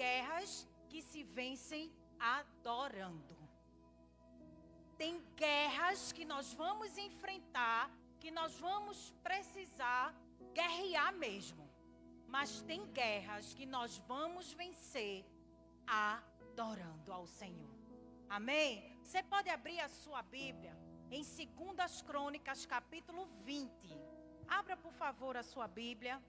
guerras que se vencem adorando. Tem guerras que nós vamos enfrentar, que nós vamos precisar guerrear mesmo. Mas tem guerras que nós vamos vencer adorando ao Senhor. Amém? Você pode abrir a sua Bíblia em 2 Crônicas, capítulo 20. Abra, por favor, a sua Bíblia.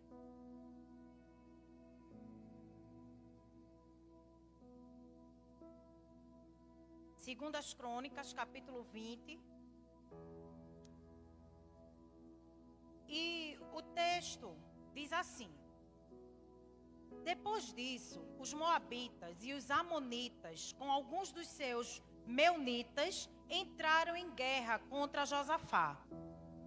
Segundas Crônicas, capítulo 20. E o texto diz assim: Depois disso, os moabitas e os amonitas, com alguns dos seus meunitas, entraram em guerra contra Josafá.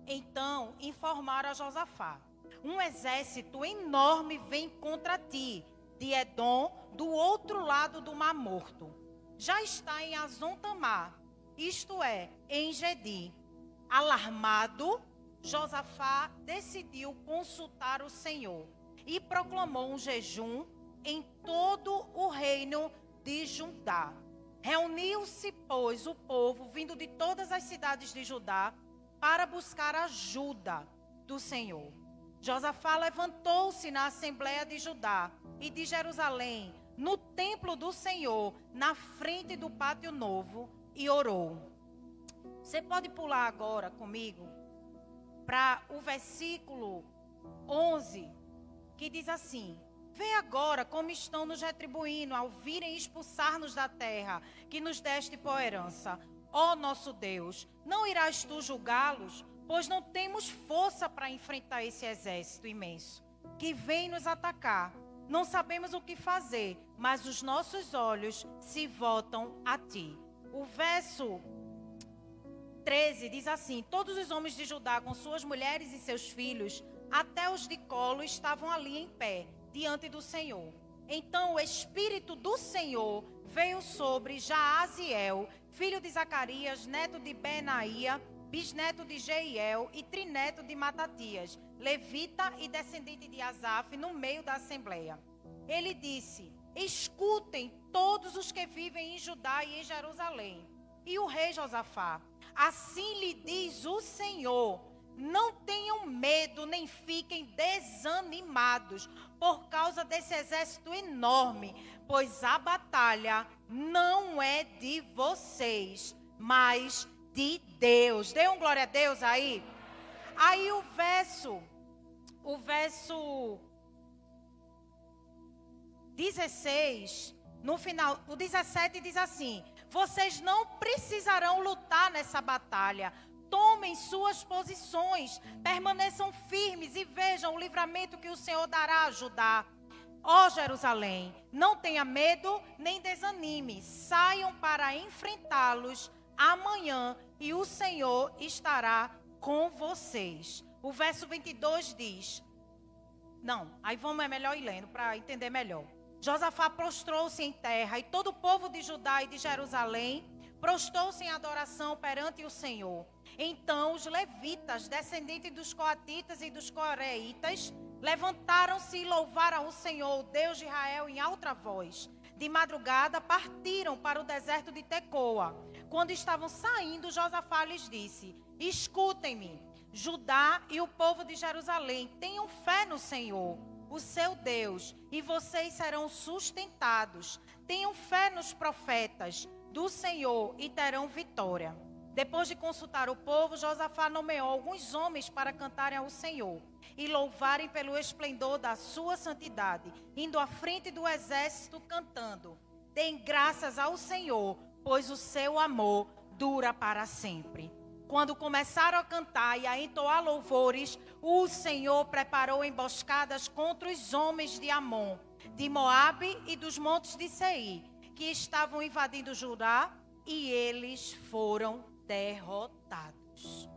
Então informaram a Josafá: Um exército enorme vem contra ti, de Edom, do outro lado do Mar Morto já está em Azon Tamar, isto é, em Gedi. Alarmado, Josafá decidiu consultar o Senhor e proclamou um jejum em todo o reino de Judá. Reuniu-se, pois, o povo vindo de todas as cidades de Judá para buscar ajuda do Senhor. Josafá levantou-se na assembleia de Judá e de Jerusalém no templo do Senhor, na frente do pátio novo, e orou. Você pode pular agora comigo para o versículo 11, que diz assim: Vê agora como estão nos retribuindo ao virem expulsar-nos da terra que nos deste por herança. Ó nosso Deus, não irás tu julgá-los? Pois não temos força para enfrentar esse exército imenso que vem nos atacar não sabemos o que fazer, mas os nossos olhos se voltam a ti. O verso 13 diz assim: Todos os homens de Judá, com suas mulheres e seus filhos, até os de colo, estavam ali em pé, diante do Senhor. Então o Espírito do Senhor veio sobre Jaaziel, filho de Zacarias, neto de Benaía, bisneto de Jeiel e trineto de Matatias, levita e descendente de Asaf, no meio da assembleia. Ele disse: Escutem todos os que vivem em Judá e em Jerusalém. E o rei Josafá: Assim lhe diz o Senhor: Não tenham medo nem fiquem desanimados por causa desse exército enorme, pois a batalha não é de vocês, mas de Deus. Dê um glória a Deus aí. Aí o verso, o verso 16, no final, o 17 diz assim: Vocês não precisarão lutar nessa batalha. Tomem suas posições, permaneçam firmes e vejam o livramento que o Senhor dará a ajudar. Ó Jerusalém, não tenha medo nem desanime, saiam para enfrentá-los amanhã e o Senhor estará com vocês. O verso 22 diz: Não, aí vamos é melhor ir lendo para entender melhor. Josafá prostrou-se em terra e todo o povo de Judá e de Jerusalém prostou-se em adoração perante o Senhor. Então os levitas, descendentes dos coatitas e dos coreitas, levantaram-se e louvaram o Senhor, o Deus de Israel, em alta voz. De madrugada partiram para o deserto de Tecoa. Quando estavam saindo, Josafá lhes disse: Escutem-me, Judá e o povo de Jerusalém, tenham fé no Senhor, o seu Deus, e vocês serão sustentados. Tenham fé nos profetas do Senhor e terão vitória. Depois de consultar o povo, Josafá nomeou alguns homens para cantarem ao Senhor e louvarem pelo esplendor da sua santidade, indo à frente do exército cantando: Deem graças ao Senhor, pois o seu amor dura para sempre. Quando começaram a cantar e a entoar louvores, o Senhor preparou emboscadas contra os homens de Amon, de Moabe e dos montes de Seir, que estavam invadindo Judá, e eles foram derrotados.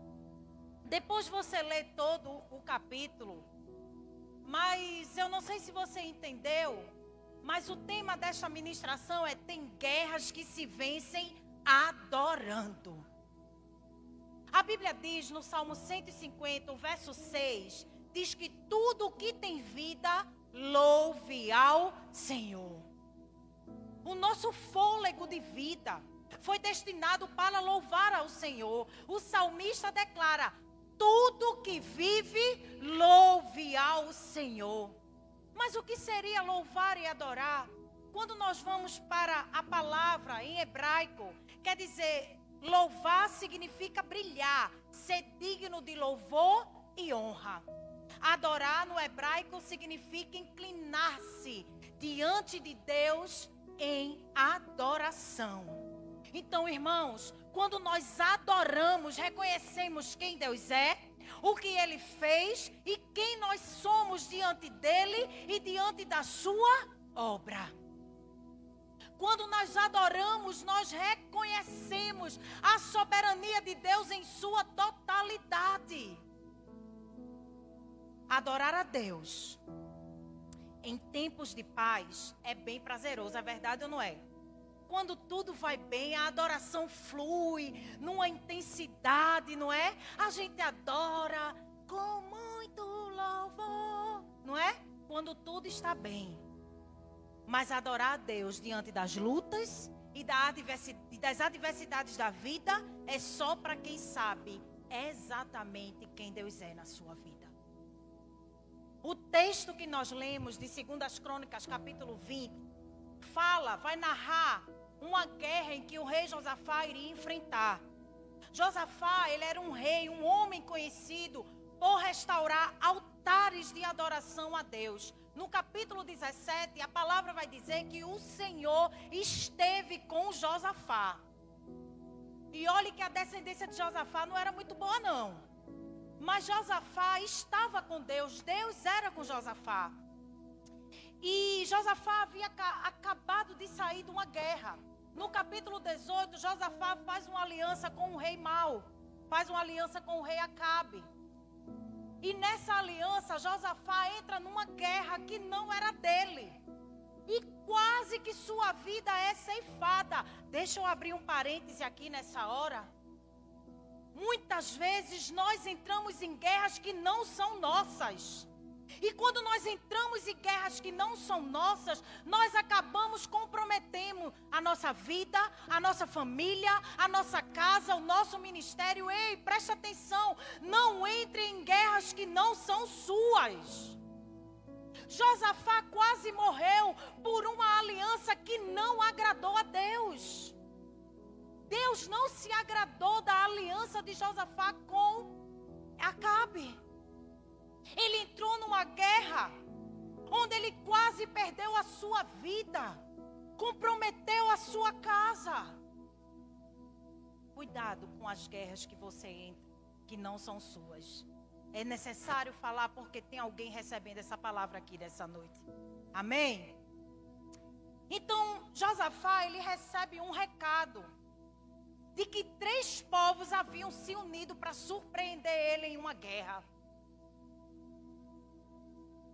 Depois você lê todo o capítulo, mas eu não sei se você entendeu mas o tema desta ministração é: tem guerras que se vencem adorando. A Bíblia diz no Salmo 150, o verso 6, diz que tudo o que tem vida louve ao Senhor. nosso fôlego de vida foi destinado para louvar ao Senhor. O salmista declara: tudo que vive, louve ao Senhor. Mas o que seria louvar e adorar? Quando nós vamos para a palavra em hebraico, quer dizer, louvar significa brilhar, ser digno de louvor e honra. Adorar no hebraico significa inclinar-se diante de Deus em adoração. Então, irmãos, quando nós adoramos, reconhecemos quem Deus é, o que ele fez e quem nós somos diante dele e diante da sua obra. Quando nós adoramos, nós reconhecemos a soberania de Deus em sua totalidade. Adorar a Deus em tempos de paz é bem prazeroso, é verdade ou não é? Quando tudo vai bem, a adoração flui numa intensidade, não é? A gente adora com muito louvor, não é? Quando tudo está bem. Mas adorar a Deus diante das lutas e das adversidades da vida é só para quem sabe exatamente quem Deus é na sua vida. O texto que nós lemos de 2 Crônicas, capítulo 20, fala, vai narrar uma guerra em que o rei Josafá iria enfrentar. Josafá, ele era um rei, um homem conhecido por restaurar altares de adoração a Deus. No capítulo 17, a palavra vai dizer que o Senhor esteve com Josafá. E olhe que a descendência de Josafá não era muito boa, não. Mas Josafá estava com Deus, Deus era com Josafá. E Josafá havia acabado de sair de uma guerra. No capítulo 18, Josafá faz uma aliança com o rei Mau, faz uma aliança com o rei Acabe. E nessa aliança, Josafá entra numa guerra que não era dele. E quase que sua vida é ceifada. Deixa eu abrir um parêntese aqui nessa hora. Muitas vezes nós entramos em guerras que não são nossas. E quando nós entramos em guerras que não são nossas, nós acabamos comprometendo a nossa vida, a nossa família, a nossa casa, o nosso ministério. Ei, preste atenção, não entre em guerras que não são suas. Josafá quase morreu por uma aliança que não agradou a Deus. Deus não se agradou da aliança de Josafá com Acabe. Ele entrou numa guerra onde ele quase perdeu a sua vida, comprometeu a sua casa. Cuidado com as guerras que você entra, que não são suas. É necessário falar porque tem alguém recebendo essa palavra aqui nessa noite. Amém? Então, Josafá, ele recebe um recado de que três povos haviam se unido para surpreender ele em uma guerra.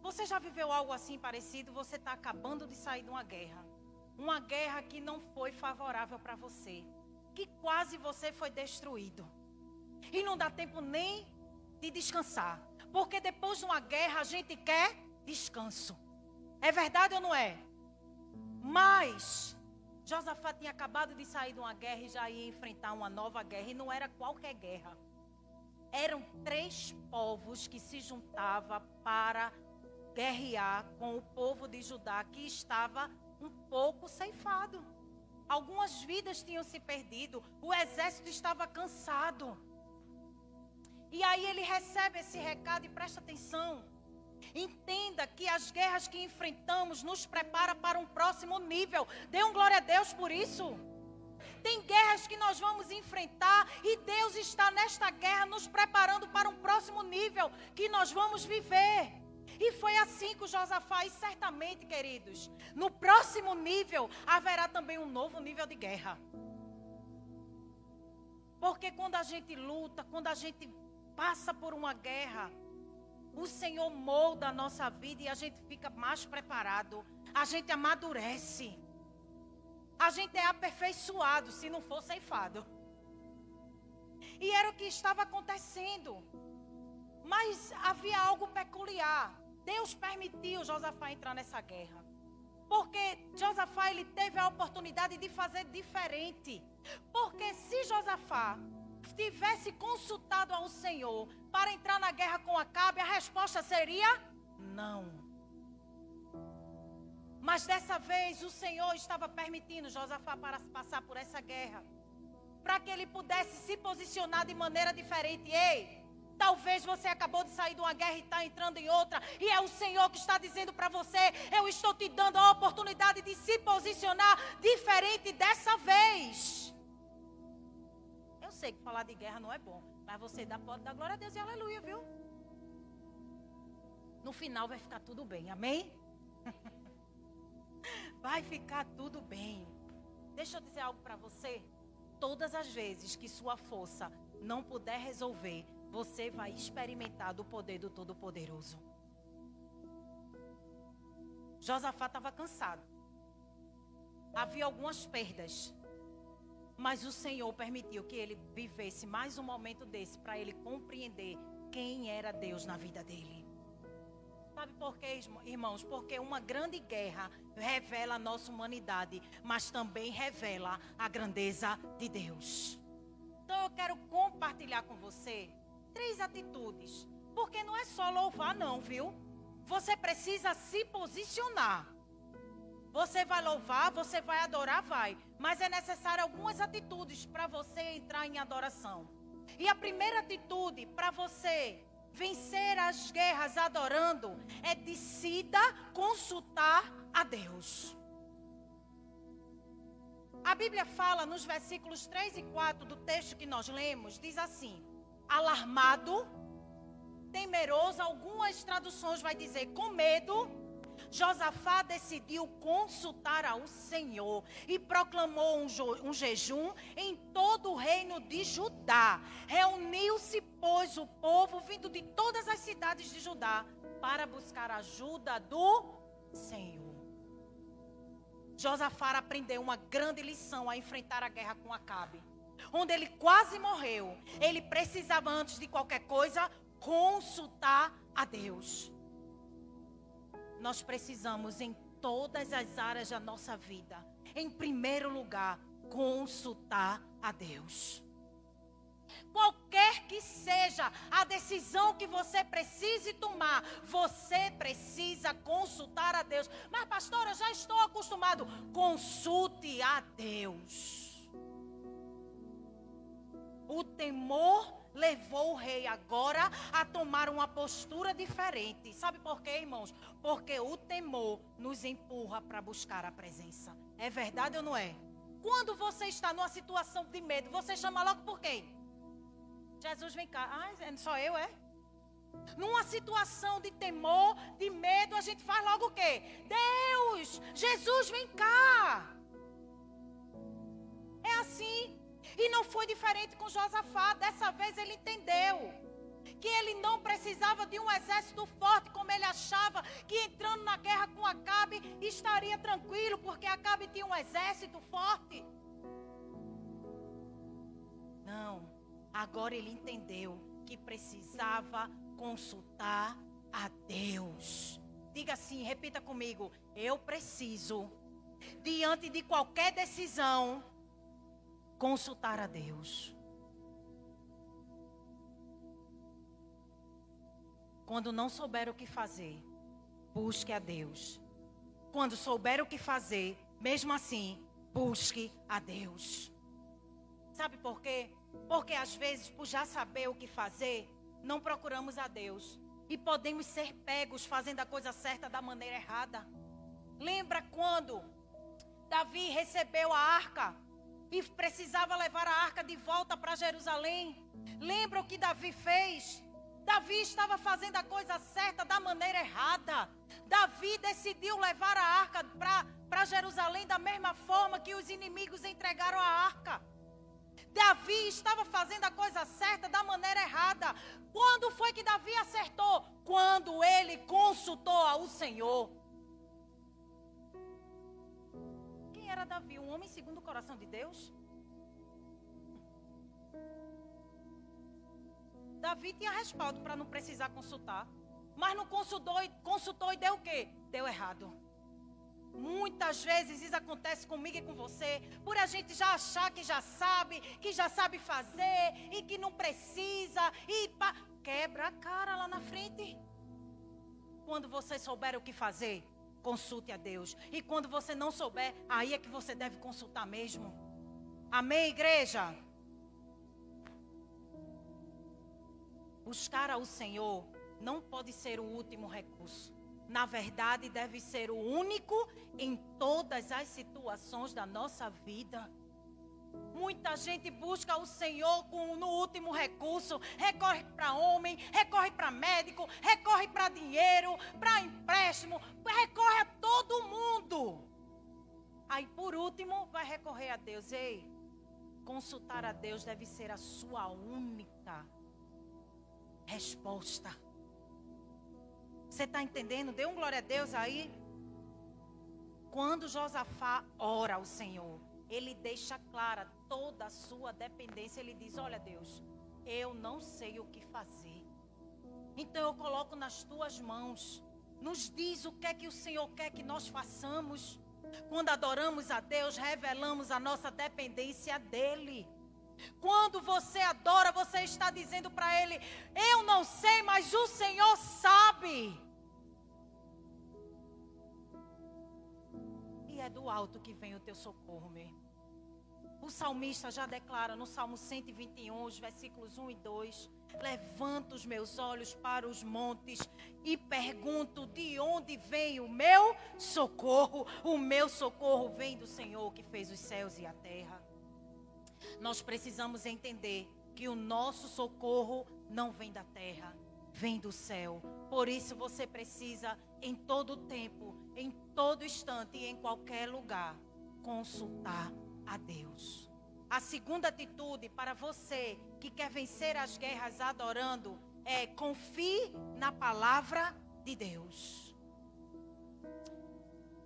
Você já viveu algo assim parecido? Você está acabando de sair de uma guerra. Uma guerra que não foi favorável para você. Que quase você foi destruído. E não dá tempo nem de descansar. Porque depois de uma guerra a gente quer descanso. É verdade ou não é? Mas Josafá tinha acabado de sair de uma guerra e já ia enfrentar uma nova guerra. E não era qualquer guerra. Eram três povos que se juntavam para guerrear com o povo de Judá que estava um pouco ceifado. Algumas vidas tinham se perdido, o exército estava cansado. E aí ele recebe esse recado e presta atenção. Entenda que as guerras que enfrentamos nos prepara para um próximo nível. Dê um glória a Deus por isso. Tem guerras que nós vamos enfrentar e Deus está nesta guerra nos preparando para um próximo nível que nós vamos viver. E foi assim com Josafá, e certamente, queridos, no próximo nível haverá também um novo nível de guerra. Porque quando a gente luta, quando a gente passa por uma guerra, o Senhor molda a nossa vida e a gente fica mais preparado, a gente amadurece, a gente é aperfeiçoado se não for ceifado. E era o que estava acontecendo. Mas havia algo peculiar. Deus permitiu Josafá entrar nessa guerra. Porque Josafá ele teve a oportunidade de fazer diferente. Porque se Josafá tivesse consultado ao Senhor para entrar na guerra com Acabe, a resposta seria não. Mas dessa vez o Senhor estava permitindo Josafá para passar por essa guerra, para que ele pudesse se posicionar de maneira diferente. Ei, Talvez você acabou de sair de uma guerra e está entrando em outra. E é o Senhor que está dizendo para você: Eu estou te dando a oportunidade de se posicionar diferente dessa vez. Eu sei que falar de guerra não é bom. Mas você dá, pode dar glória a Deus e aleluia, viu? No final vai ficar tudo bem, amém? Vai ficar tudo bem. Deixa eu dizer algo para você. Todas as vezes que sua força não puder resolver, você vai experimentar do poder do Todo-Poderoso. Josafá estava cansado. Havia algumas perdas. Mas o Senhor permitiu que ele vivesse mais um momento desse para ele compreender quem era Deus na vida dele. Sabe por quê, irmãos? Porque uma grande guerra revela a nossa humanidade, mas também revela a grandeza de Deus. Então eu quero compartilhar com você três atitudes. Porque não é só louvar, não, viu? Você precisa se posicionar. Você vai louvar, você vai adorar, vai. Mas é necessário algumas atitudes para você entrar em adoração. E a primeira atitude para você vencer as guerras adorando é decida consultar a Deus. A Bíblia fala nos versículos 3 e 4 do texto que nós lemos, diz assim: alarmado, temeroso, algumas traduções vai dizer com medo, Josafá decidiu consultar ao Senhor e proclamou um, um, jejum em todo o reino de Judá. Reuniu-se, pois, o povo vindo de todas as cidades de Judá para buscar ajuda do Senhor. Josafá aprendeu uma grande lição a enfrentar a guerra com Acabe onde ele quase morreu, ele precisava, antes de qualquer coisa, consultar a Deus. Nós precisamos, em todas as áreas da nossa vida, em primeiro lugar, consultar a Deus. Qualquer que seja a decisão que você precise tomar, você precisa consultar a Deus. Mas, pastora, eu já estou acostumado. Consulte a Deus. O temor levou o rei agora a tomar uma postura diferente. Sabe por quê, irmãos? Porque o temor nos empurra para buscar a presença. É verdade ou não é? Quando você está numa situação de medo, você chama logo por quem? Jesus vem cá. Ah, é só eu, é? Numa situação de temor, de medo, a gente faz logo o quê? Deus, Jesus vem cá. É assim. E não foi diferente com Josafá. Dessa vez ele entendeu que ele não precisava de um exército forte, como ele achava que entrando na guerra com Acabe estaria tranquilo, porque Acabe tinha um exército forte. Não, agora ele entendeu que precisava consultar a Deus. Diga assim, repita comigo: eu preciso, diante de qualquer decisão, consultar a Deus. Quando não souber o que fazer, busque a Deus. Quando souber o que fazer, mesmo assim, busque a Deus. Sabe por quê? Porque às vezes, por já saber o que fazer, não procuramos a Deus. E podemos ser pegos fazendo a coisa certa da maneira errada. Lembra quando Davi recebeu a arca e precisava levar a arca de volta para Jerusalém. Lembra o que Davi fez? Davi estava fazendo a coisa certa da maneira errada. Davi decidiu levar a arca para Jerusalém da mesma forma que os inimigos entregaram a arca. Davi estava fazendo a coisa certa da maneira errada. Quando foi que Davi acertou? Quando ele consultou ao Senhor. Era Davi? Um homem segundo o coração de Deus? Davi tinha respaldo para não precisar consultar. Mas não consultou, consultou e deu o quê? Deu errado. Muitas vezes isso acontece comigo e com você, por a gente já achar que já sabe, que já sabe fazer e que não precisa e pá, quebra a cara lá na frente. Quando você souber o que fazer, consulte a Deus. E quando você não souber, aí é que você deve consultar mesmo. Amém, igreja? Buscar ao Senhor não pode ser o último recurso. Na verdade, deve ser o único em todas as situações da nossa vida. Muita gente busca o Senhor com, no último recurso, recorre para homem, recorre para médico, recorre para dinheiro, para empréstimo, recorre a todo mundo. Aí por último vai recorrer a Deus. Ei, consultar a Deus deve ser a sua única resposta. Você está entendendo? Dê um glória a Deus aí. Quando Josafá ora ao Senhor, ele deixa clara toda a sua dependência. Ele diz: Olha, Deus, eu não sei o que fazer. Então eu coloco nas tuas mãos. Nos diz o que é que o Senhor quer que nós façamos. Quando adoramos a Deus, revelamos a nossa dependência dEle. Quando você adora, você está dizendo para Ele: Eu não sei, mas o Senhor sabe. E é do alto que vem o teu socorro, meu irmão. O salmista já declara no Salmo 121, os versículos 1 e 2: Levanto os meus olhos para os montes e pergunto: de onde vem o meu socorro? O meu socorro vem do Senhor que fez os céus e a terra. Nós precisamos entender que o nosso socorro não vem da terra, vem do céu. Por isso você precisa, em todo tempo, em todo instante e em qualquer lugar, consultar a Deus. A segunda atitude para você que quer vencer as guerras adorando é confie na palavra de Deus.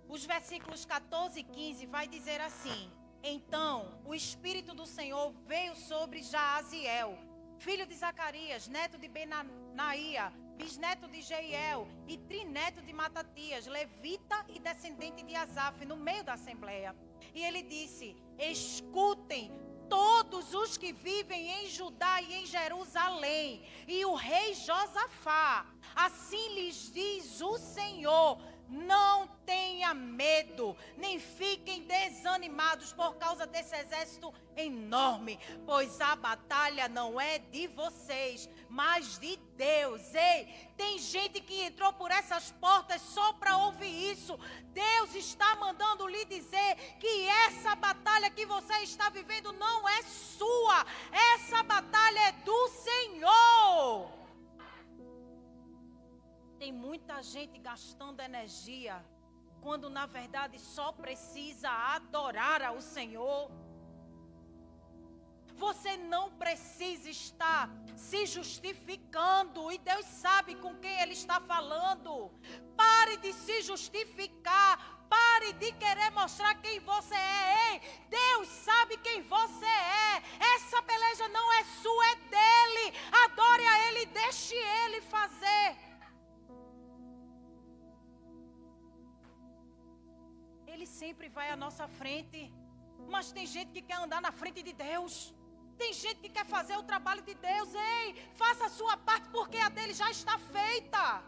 Os versículos 14 e 15 vai dizer assim: Então o espírito do Senhor veio sobre Jaaziel, filho de Zacarias, neto de Benaia, bisneto de Jeiel e trineto de Matatias, levita e descendente de Asaf, no meio da assembleia. E ele disse: Escutem todos os que vivem em Judá e em Jerusalém, e o rei Josafá. Assim lhes diz o Senhor: não tenha medo, nem fiquem desanimados por causa desse exército enorme, pois a batalha não é de vocês, mas de Deus. Ei, tem gente que entrou por essas portas só para ouvir isso. Deus está mandando lhe dizer que essa batalha que você está vivendo não é sua, essa batalha é do Senhor. Tem muita gente gastando energia quando na verdade só precisa adorar ao Senhor. Você não precisa estar se justificando e Deus sabe com quem Ele está falando. Pare de se justificar. Pare de querer mostrar quem você é. Ei, Deus sabe quem você é. Essa peleja não é sua, é dele. Adore a Ele, deixe Ele fazer. Ele sempre vai à nossa frente. Mas tem gente que quer andar na frente de Deus. Tem gente que quer fazer o trabalho de Deus. Ei, faça a sua parte porque a dele já está feita.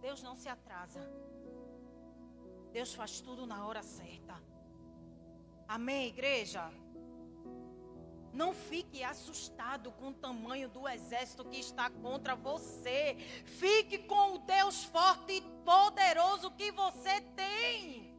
Deus não se atrasa. Deus faz tudo na hora certa. Amém, igreja? Não fique assustado com o tamanho do exército que está contra você. Fique com o Deus forte e poderoso que você tem.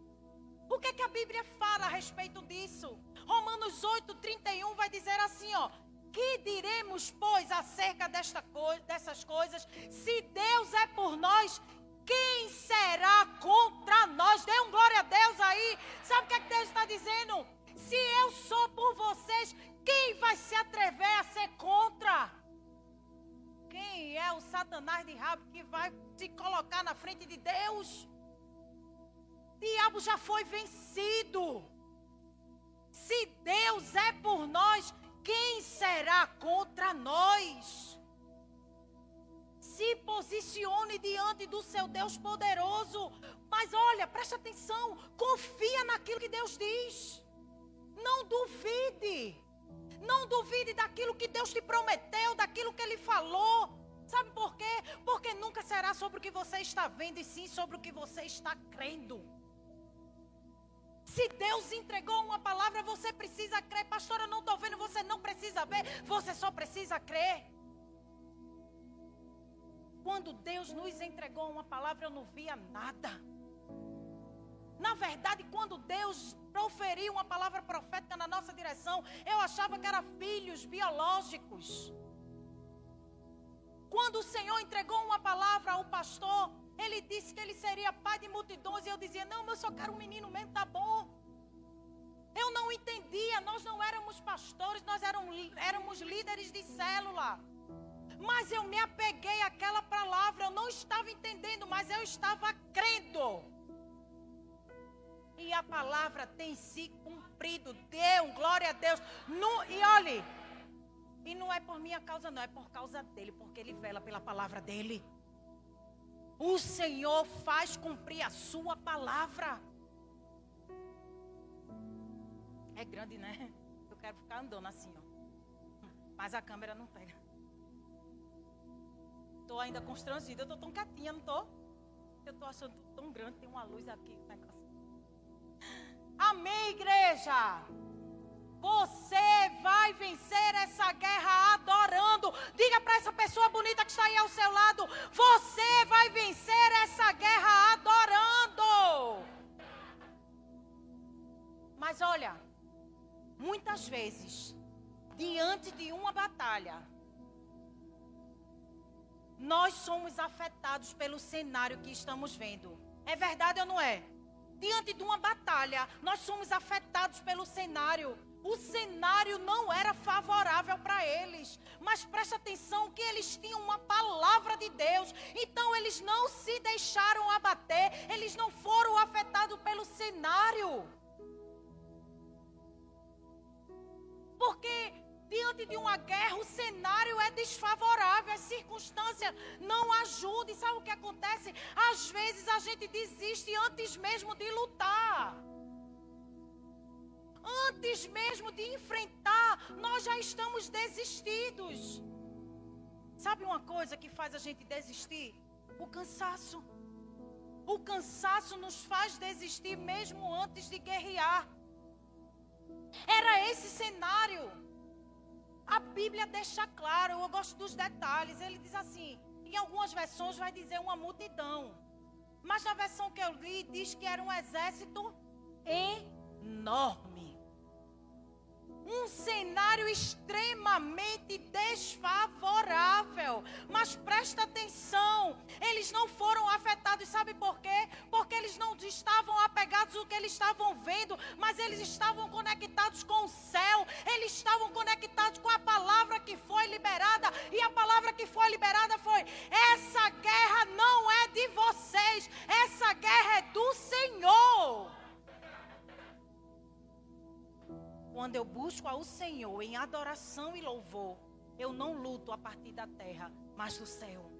O que, é que a Bíblia fala a respeito disso? Romanos 8, 31 vai dizer assim: ó. Que diremos, pois, acerca desta co dessas coisas? Se Deus é por nós, quem será contra nós? Dê um glória a Deus aí. Sabe o que, é que Deus está dizendo? Se eu sou por vocês, quem vai se atrever a ser contra? Quem é o Satanás de rabo que vai se colocar na frente de Deus? Diabo já foi vencido. Se Deus é por nós, quem será contra nós? Se posicione diante do seu Deus poderoso. Mas olha, preste atenção, confia naquilo que Deus diz. Não duvide. Não duvide daquilo que Deus te prometeu, daquilo que Ele falou. Sabe por quê? Porque nunca será sobre o que você está vendo, e sim sobre o que você está crendo. Se Deus entregou uma palavra, você precisa crer. Pastora, eu não estou vendo, você não precisa ver, você só precisa crer. Quando Deus nos entregou uma palavra, eu não via nada. Na verdade, quando Deus proferiu uma palavra profética na nossa direção, eu achava que eram filhos biológicos. Quando o Senhor entregou uma palavra ao pastor, ele disse que ele seria pai de multidões. E eu dizia: Não, eu só quero um menino mesmo, tá bom. Eu não entendia, nós não éramos pastores, nós éramos, éramos líderes de célula. Mas eu me apeguei àquela palavra, eu não estava entendendo, mas eu estava crendo. E a palavra tem se cumprido. Deu, glória a Deus. No, e olhe, e não é por minha causa, não, é por causa dele, porque ele vela pela palavra dele. O Senhor faz cumprir a sua palavra. É grande, né? Eu quero ficar andando assim, ó. Mas a câmera não pega. Estou ainda constrangida. Eu estou tão quietinha, não estou? Eu estou achando tão grande. Tem uma luz aqui. Amém, igreja. Você vai vencer essa guerra adorando. Diga para essa pessoa bonita que está aí ao seu lado: Você vai vencer essa guerra adorando. Mas olha, muitas vezes, diante de uma batalha, nós somos afetados pelo cenário que estamos vendo. É verdade ou não é? Diante de uma batalha, nós somos afetados pelo cenário o cenário não era favorável para eles. Mas preste atenção que eles tinham uma palavra de Deus. Então eles não se deixaram abater, eles não foram afetados pelo cenário. Porque diante de uma guerra, o cenário é desfavorável, as circunstâncias não ajudam. E sabe o que acontece? Às vezes a gente desiste antes mesmo de lutar antes mesmo de enfrentar, nós já estamos desistidos. Sabe uma coisa que faz a gente desistir? O cansaço. O cansaço nos faz desistir mesmo antes de guerrear. Era esse cenário. A Bíblia deixa claro, eu gosto dos detalhes. Ele diz assim: em algumas versões vai dizer uma multidão. Mas na versão que eu li, diz que era um exército enorme um cenário extremamente desfavorável. Mas presta atenção, eles não foram afetados, sabe por quê? Porque eles não estavam apegados ao que eles estavam vendo, mas eles estavam conectados com o céu, eles estavam conectados com a palavra que foi liberada, e a palavra que foi liberada foi: essa guerra não é de vocês, essa guerra é do Senhor. Quando eu busco ao Senhor em adoração e louvor, eu não luto a partir da terra, mas do céu.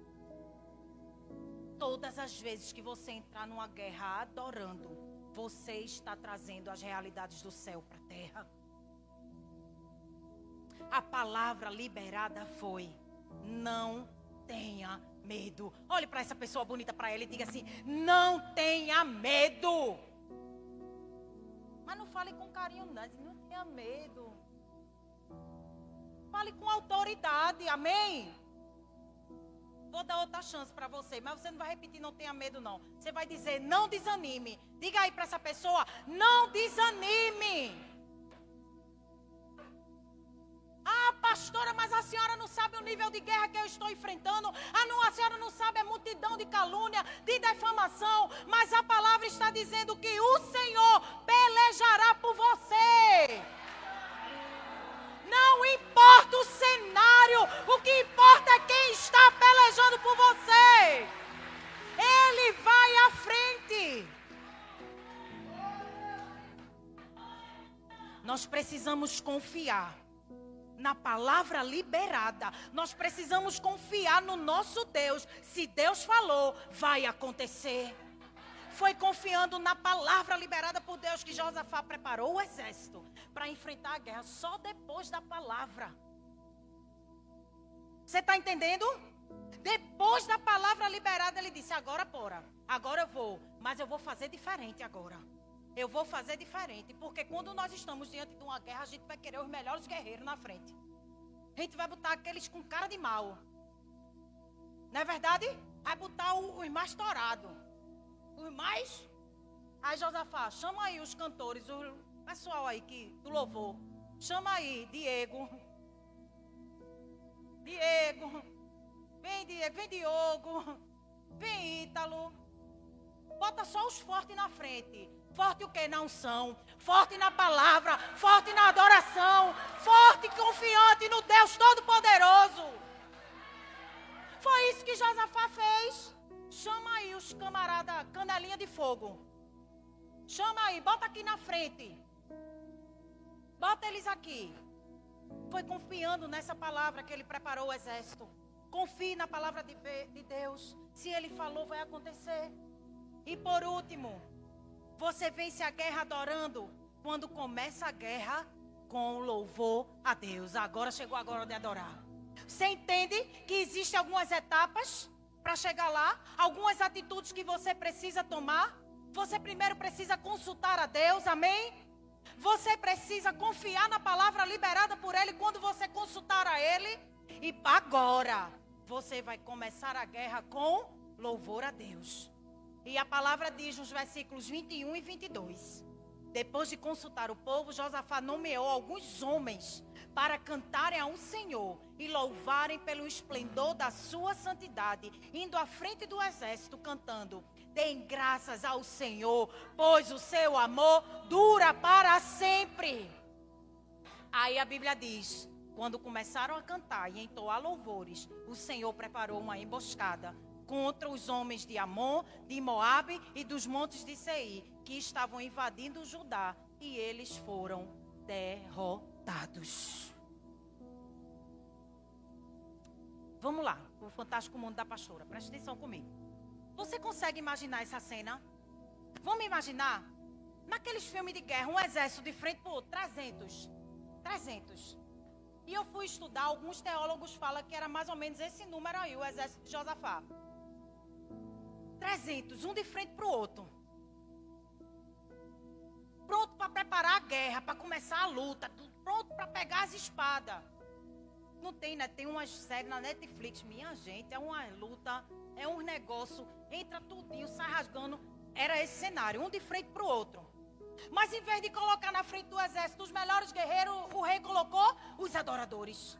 Todas as vezes que você entrar numa guerra adorando, você está trazendo as realidades do céu para a terra. A palavra liberada foi: não tenha medo. Olhe para essa pessoa bonita para ela e diga assim: não tenha medo. Mas não fale com carinho, não. Não tenha medo. Fale com autoridade, amém? Vou dar outra chance para você, mas você não vai repetir, não tenha medo, não. Você vai dizer, não desanime. Diga aí para essa pessoa, não desanime. Ah, pastora, mas a senhora não sabe o nível de guerra que eu estou enfrentando. Ah, não, a senhora não sabe a multidão de calúnia, de defamação. Mas a palavra está dizendo que o Senhor pelejará por você. Não importa o cenário, o que importa é quem está pelejando por você. Ele vai à frente. Nós precisamos confiar na palavra liberada. Nós precisamos confiar no nosso Deus. Se Deus falou, vai acontecer. Foi confiando na palavra liberada por Deus que Josafá preparou o exército para enfrentar a guerra só depois da palavra. Você está entendendo? Depois da palavra liberada, ele disse: Agora, bora. Agora eu vou. Mas eu vou fazer diferente agora. Eu vou fazer diferente. Porque quando nós estamos diante de uma guerra, a gente vai querer os melhores guerreiros na frente. A gente vai botar aqueles com cara de mal. Não é verdade? Vai botar os mais tourados. Os mais. Aí Josafá, chama aí os cantores, o pessoal aí que do louvor. Chama aí, Diego. Diego. Vem, Diego, vem Diogo. Vem Ítalo. Bota só os fortes na frente. Forte o que? Na unção. Forte na palavra. Forte na adoração. Forte e confiante no Deus Todo-Poderoso. Foi isso que Josafá fez. Chama aí os camaradas, canelinha de fogo. Chama aí, bota aqui na frente. Bota eles aqui. Foi confiando nessa palavra que ele preparou o exército. Confie na palavra de, de Deus. Se ele falou, vai acontecer. E por último, você vence a guerra adorando quando começa a guerra com louvor a Deus. Agora chegou a hora de adorar. Você entende que existem algumas etapas para chegar lá, algumas atitudes que você precisa tomar. Você primeiro precisa consultar a Deus, amém? Você precisa confiar na palavra liberada por Ele quando você consultar a Ele. E agora você vai começar a guerra com louvor a Deus. E a palavra diz nos versículos 21 e 22. Depois de consultar o povo, Josafá nomeou alguns homens para cantarem a um Senhor e louvarem pelo esplendor da sua santidade, indo à frente do exército cantando: Deem graças ao Senhor, pois o seu amor dura para sempre. Aí a Bíblia diz: quando começaram a cantar e entoar louvores, o Senhor preparou uma emboscada contra os homens de Amon, de Moabe e dos montes de Seir, que estavam invadindo Judá, e eles foram derrotados. Vamos lá, o fantástico mundo da pastora. Preste atenção comigo. Você consegue imaginar essa cena? Vamos imaginar naqueles filmes de guerra, um exército de frente outro, 300. 300. E eu fui estudar, alguns teólogos falam que era mais ou menos esse número aí, o exército de Josafá. 300, um de frente para o outro. Pronto para preparar a guerra, para começar a luta, pronto para pegar as espadas. Não tem, né? Tem umas séries na Netflix, minha gente, é uma luta, é um negócio, entra tudinho, sai rasgando. Era esse cenário, um de frente para o outro. Mas em vez de colocar na frente do exército os melhores guerreiros, o rei colocou os adoradores.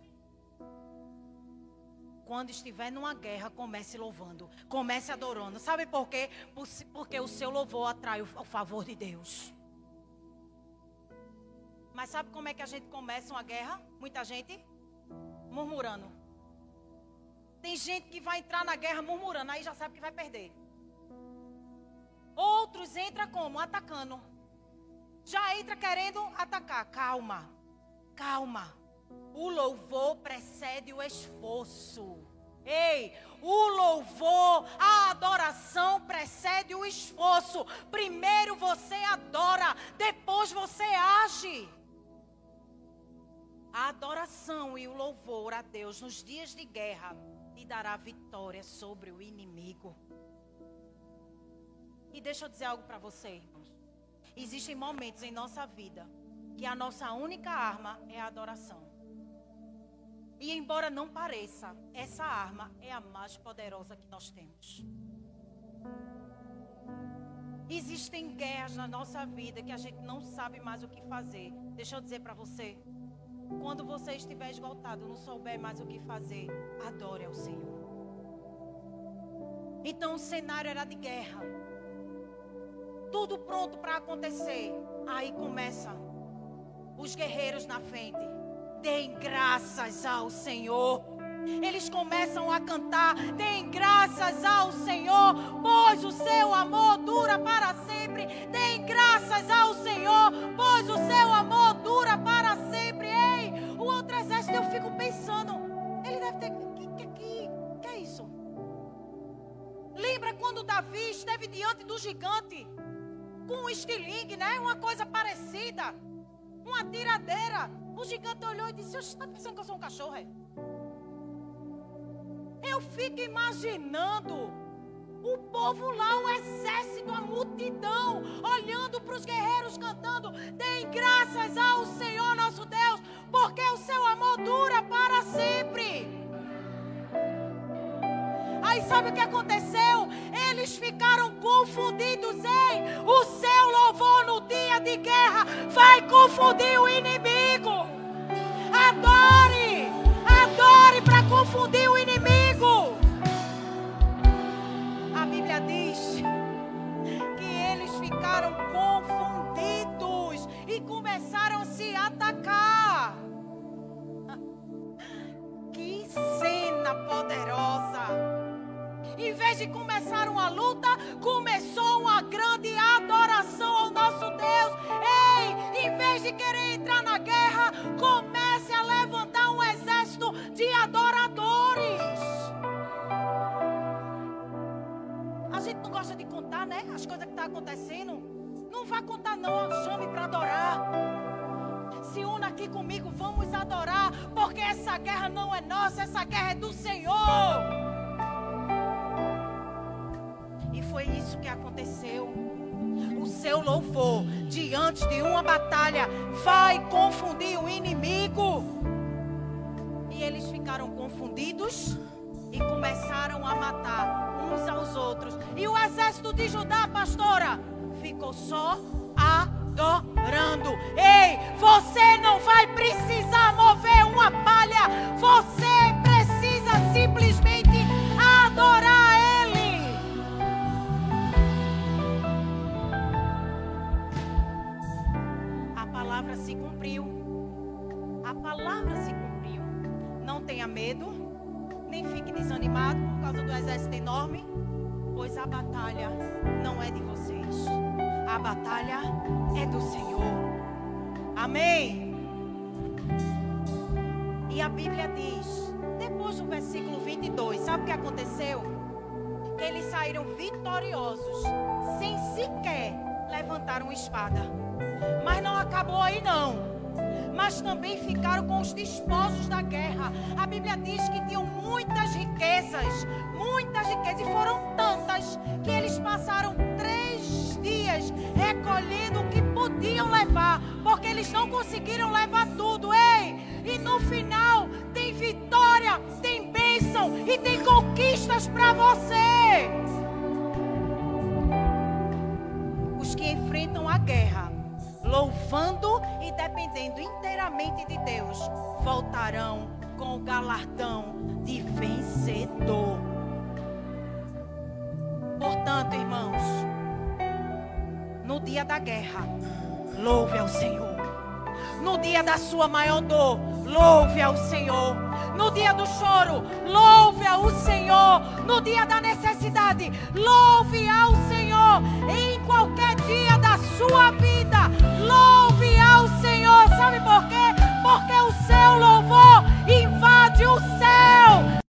Quando estiver numa guerra, comece louvando, comece adorando. Sabe por quê? Porque o seu louvor atrai o favor de Deus. Mas sabe como é que a gente começa uma guerra? Muita gente murmurando. Tem gente que vai entrar na guerra murmurando, aí já sabe que vai perder. Outros entram como? Atacando. Já entra querendo atacar. Calma, calma. O louvor precede o esforço. Ei, o louvor, a adoração precede o esforço. Primeiro você adora, depois você age. A adoração e o louvor a Deus nos dias de guerra te dará vitória sobre o inimigo. E deixa eu dizer algo para você, irmãos. Existem momentos em nossa vida que a nossa única arma é a adoração. E embora não pareça, essa arma é a mais poderosa que nós temos. Existem guerras na nossa vida que a gente não sabe mais o que fazer. Deixa eu dizer para você, quando você estiver esgotado, não souber mais o que fazer, adore ao Senhor. Então o cenário era de guerra. Tudo pronto para acontecer. Aí começa os guerreiros na frente. Deem graças ao Senhor. Eles começam a cantar: Deem graças ao Senhor, pois o seu amor dura para sempre. Deem graças ao Senhor, pois o seu amor fico pensando, ele deve ter. Que, que, que, que é isso? Lembra quando Davi esteve diante do gigante, com um estilingue, né? Uma coisa parecida, uma tiradeira. O gigante olhou e disse: Você está pensando que eu sou um cachorro? É? Eu fico imaginando o povo lá, o exército, a multidão, olhando para os guerreiros cantando: Deem graças ao Senhor nosso Deus, porque o seu amor dura para sempre. Aí sabe o que aconteceu? Eles ficaram confundidos em o seu louvor no dia de guerra vai confundir o inimigo. Adore, adore para confundir o inimigo. As coisas que estão tá acontecendo. Não vá contar, não. Chame para adorar. Se una aqui comigo, vamos adorar, porque essa guerra não é nossa, essa guerra é do Senhor foi isso que aconteceu. O seu louvor diante de uma batalha vai confundir o inimigo. E eles ficaram confundidos e começaram a matar uns aos outros. E o exército de Judá, pastora, ficou só adorando. Ei, você não vai precisar mover uma palha. Você precisa simplesmente adorar se cumpriu. A palavra se cumpriu. Não tenha medo, nem fique desanimado por causa do exército enorme, pois a batalha não é de vocês. A batalha é do Senhor. Amém. E a Bíblia diz, depois do versículo 22, sabe o que aconteceu? Eles saíram vitoriosos, sem sequer levantar uma espada. Mas não acabou aí não. Mas também ficaram com os despojos da guerra. A Bíblia diz que tinham muitas riquezas, muitas riquezas, e foram tantas que eles passaram três dias recolhendo o que podiam levar, porque eles não conseguiram levar tudo. Ei! E no final tem vitória, tem bênção e tem conquistas para você. Os que enfrentam a guerra louvando e dependendo inteiramente de Deus, voltarão com o galardão de vencedor. Portanto, irmãos, no dia da guerra, louve ao Senhor. No dia da sua maior dor, louve ao Senhor. No dia do choro, louve ao Senhor. No dia da necessidade, louve ao Senhor. Em qualquer dia da sua vida, Sabe por quê? Porque o seu louvor invade o céu.